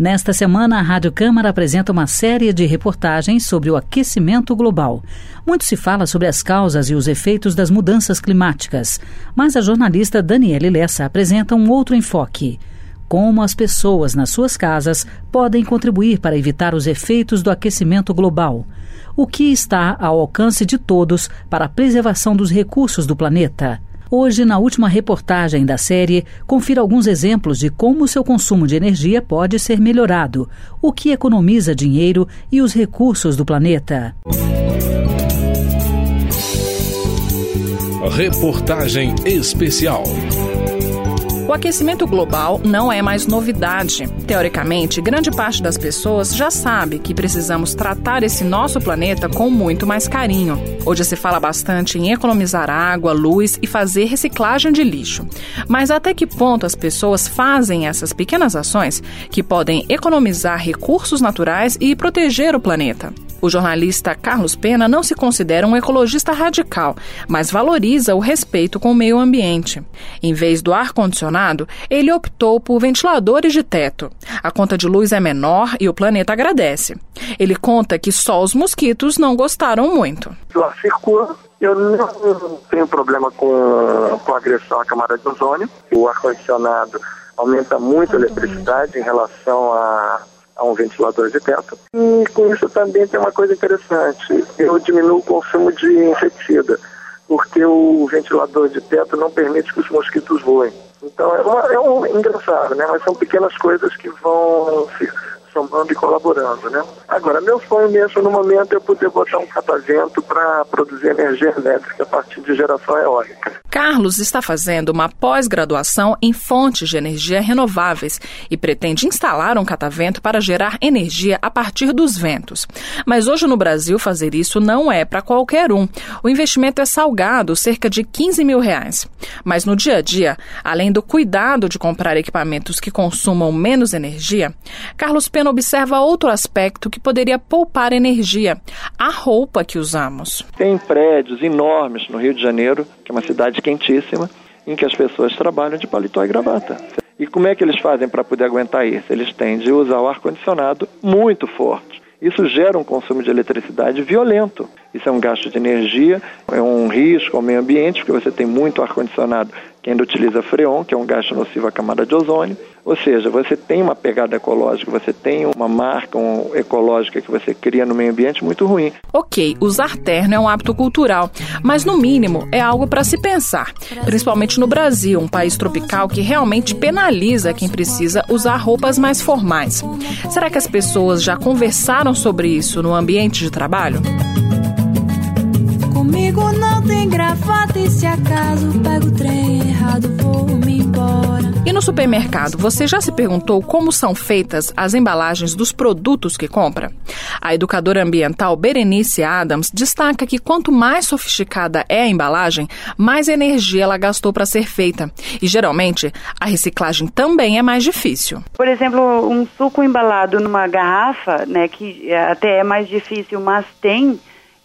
Nesta semana, a Rádio Câmara apresenta uma série de reportagens sobre o aquecimento global. Muito se fala sobre as causas e os efeitos das mudanças climáticas, mas a jornalista Daniele Lessa apresenta um outro enfoque. Como as pessoas nas suas casas podem contribuir para evitar os efeitos do aquecimento global. O que está ao alcance de todos para a preservação dos recursos do planeta. Hoje, na última reportagem da série, confira alguns exemplos de como o seu consumo de energia pode ser melhorado, o que economiza dinheiro e os recursos do planeta. Reportagem especial. O aquecimento global não é mais novidade. Teoricamente, grande parte das pessoas já sabe que precisamos tratar esse nosso planeta com muito mais carinho. Hoje se fala bastante em economizar água, luz e fazer reciclagem de lixo. Mas até que ponto as pessoas fazem essas pequenas ações que podem economizar recursos naturais e proteger o planeta? O jornalista Carlos Pena não se considera um ecologista radical, mas valoriza o respeito com o meio ambiente. Em vez do ar-condicionado, ele optou por ventiladores de teto. A conta de luz é menor e o planeta agradece. Ele conta que só os mosquitos não gostaram muito. O ar circula, eu não tenho problema com, com agressão à camada de ozônio. O ar-condicionado aumenta muito a eletricidade em relação a a um ventilador de teto. E com isso também tem uma coisa interessante, eu diminuo o consumo de inseticida, porque o ventilador de teto não permite que os mosquitos voem. Então é, uma, é um engraçado, né? Mas são pequenas coisas que vão somando e colaborando, né? Agora, meu sonho mesmo no momento é poder botar um catavento para produzir energia elétrica a partir de geração eólica. Carlos está fazendo uma pós-graduação em fontes de energia renováveis e pretende instalar um catavento para gerar energia a partir dos ventos. Mas hoje no Brasil fazer isso não é para qualquer um. O investimento é salgado, cerca de 15 mil reais. Mas no dia a dia, além do cuidado de comprar equipamentos que consumam menos energia, Carlos Pena observa outro aspecto que poderia poupar energia: a roupa que usamos. Tem prédios enormes no Rio de Janeiro, que é uma cidade quentíssima, em que as pessoas trabalham de paletó e gravata. E como é que eles fazem para poder aguentar isso? Eles têm de usar o ar-condicionado muito forte. Isso gera um consumo de eletricidade violento. Isso é um gasto de energia, é um risco ao meio ambiente, porque você tem muito ar-condicionado que ainda utiliza freon, que é um gasto nocivo à camada de ozônio. Ou seja, você tem uma pegada ecológica, você tem uma marca um, ecológica que você cria no meio ambiente muito ruim. Ok, usar terno é um hábito cultural, mas no mínimo é algo para se pensar, principalmente no Brasil, um país tropical que realmente penaliza quem precisa usar roupas mais formais. Será que as pessoas já conversaram sobre isso no ambiente de trabalho? Não tem gravata e se acaso pego o trem errado vou me embora. E no supermercado, você já se perguntou como são feitas as embalagens dos produtos que compra? A educadora ambiental Berenice Adams destaca que quanto mais sofisticada é a embalagem, mais energia ela gastou para ser feita. E geralmente, a reciclagem também é mais difícil. Por exemplo, um suco embalado numa garrafa, né, que até é mais difícil, mas tem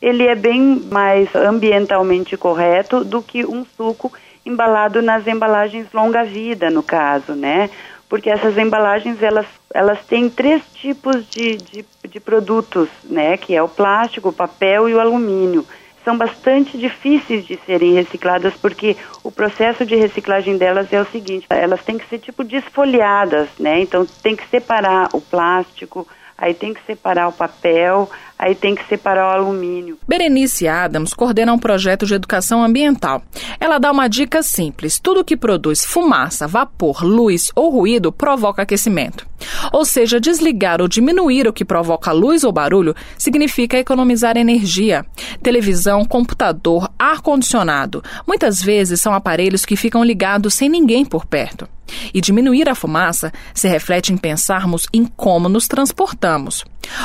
ele é bem mais ambientalmente correto do que um suco embalado nas embalagens longa-vida, no caso, né? Porque essas embalagens, elas, elas têm três tipos de, de, de produtos, né? Que é o plástico, o papel e o alumínio são bastante difíceis de serem recicladas porque o processo de reciclagem delas é o seguinte, elas têm que ser tipo desfolhadas, né? Então tem que separar o plástico, aí tem que separar o papel, aí tem que separar o alumínio. Berenice Adams coordena um projeto de educação ambiental. Ela dá uma dica simples: tudo que produz fumaça, vapor, luz ou ruído provoca aquecimento. Ou seja, desligar ou diminuir o que provoca luz ou barulho significa economizar energia. Televisão, computador, ar-condicionado. Muitas vezes são aparelhos que ficam ligados sem ninguém por perto. E diminuir a fumaça se reflete em pensarmos em como nos transportamos.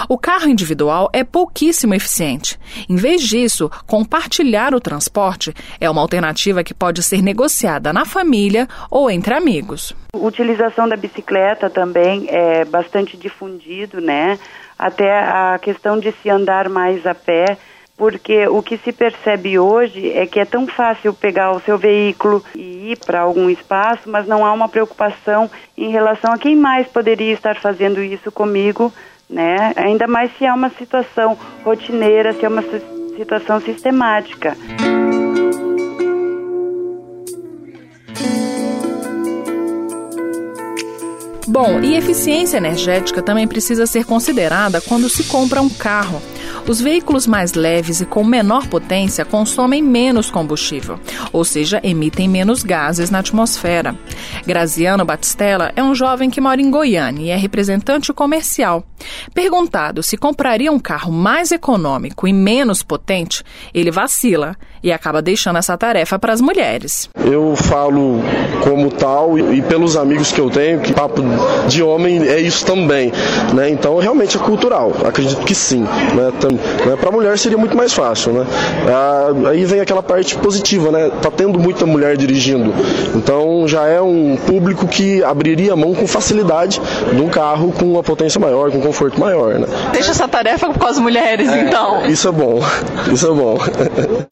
O carro individual é pouquíssimo eficiente. Em vez disso, compartilhar o transporte é uma alternativa que pode ser negociada na família ou entre amigos. A utilização da bicicleta também é bastante difundido, né? Até a questão de se andar mais a pé porque o que se percebe hoje é que é tão fácil pegar o seu veículo e ir para algum espaço, mas não há uma preocupação em relação a quem mais poderia estar fazendo isso comigo, né? Ainda mais se é uma situação rotineira, se é uma situação sistemática. Bom, e eficiência energética também precisa ser considerada quando se compra um carro. Os veículos mais leves e com menor potência consomem menos combustível, ou seja, emitem menos gases na atmosfera. Graziano Batistella é um jovem que mora em Goiânia e é representante comercial. Perguntado se compraria um carro mais econômico e menos potente, ele vacila e acaba deixando essa tarefa para as mulheres. Eu falo como tal e pelos amigos que eu tenho que papo de homem é isso também, né? Então realmente é cultural, acredito que sim, né? Né? Para a mulher seria muito mais fácil, né? Ah, aí vem aquela parte positiva, né? Tá tendo muita mulher dirigindo, então já é um público que abriria a mão com facilidade de um carro com uma potência maior, com conforto maior, né? Deixa essa tarefa com as mulheres, é, então. Isso é bom, isso é bom.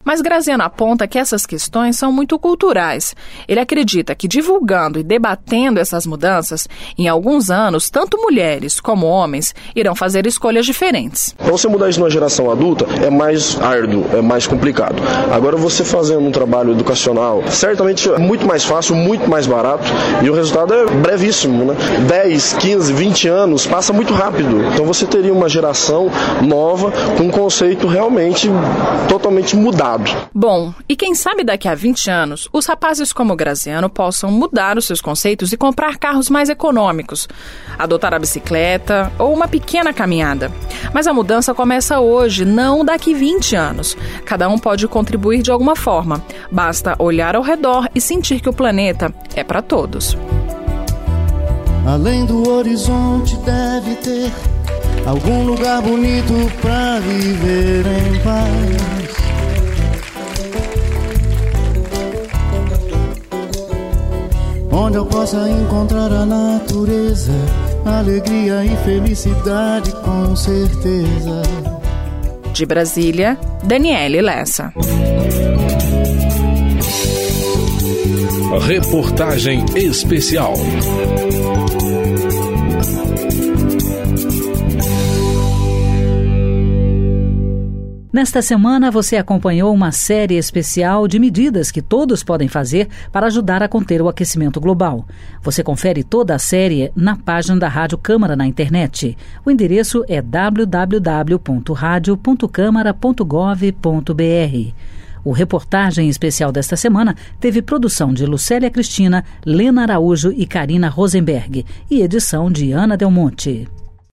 Mas Graziano aponta que essas questões são muito culturais. Ele acredita que divulgando e debatendo essas mudanças, em alguns anos, tanto mulheres como homens irão fazer escolhas diferentes. Para você mudar isso na geração adulta é mais árduo, é mais complicado. Agora você fazendo um trabalho educacional, certamente é muito mais fácil, muito mais barato e o resultado é brevíssimo, né? 10, 15, 20 anos passa muito rápido. Então você teria uma geração nova com um conceito realmente totalmente mudado. Bom, e quem sabe daqui a 20 anos os rapazes como Graziano possam mudar os seus conceitos e comprar carros mais econômicos, adotar a bicicleta ou uma pequena caminhada. Mas a mudança começa hoje, não daqui 20 anos. Cada um pode contribuir de alguma forma. Basta olhar ao redor e sentir que o planeta é para todos. Além do horizonte deve ter algum lugar bonito para viver em paz. Onde eu possa encontrar a natureza, alegria e felicidade com certeza. De Brasília, Daniele Lessa. Reportagem especial. Nesta semana, você acompanhou uma série especial de medidas que todos podem fazer para ajudar a conter o aquecimento global. Você confere toda a série na página da Rádio Câmara na internet. O endereço é www.radio.câmara.gov.br. O reportagem especial desta semana teve produção de Lucélia Cristina, Lena Araújo e Karina Rosenberg e edição de Ana Del Monte.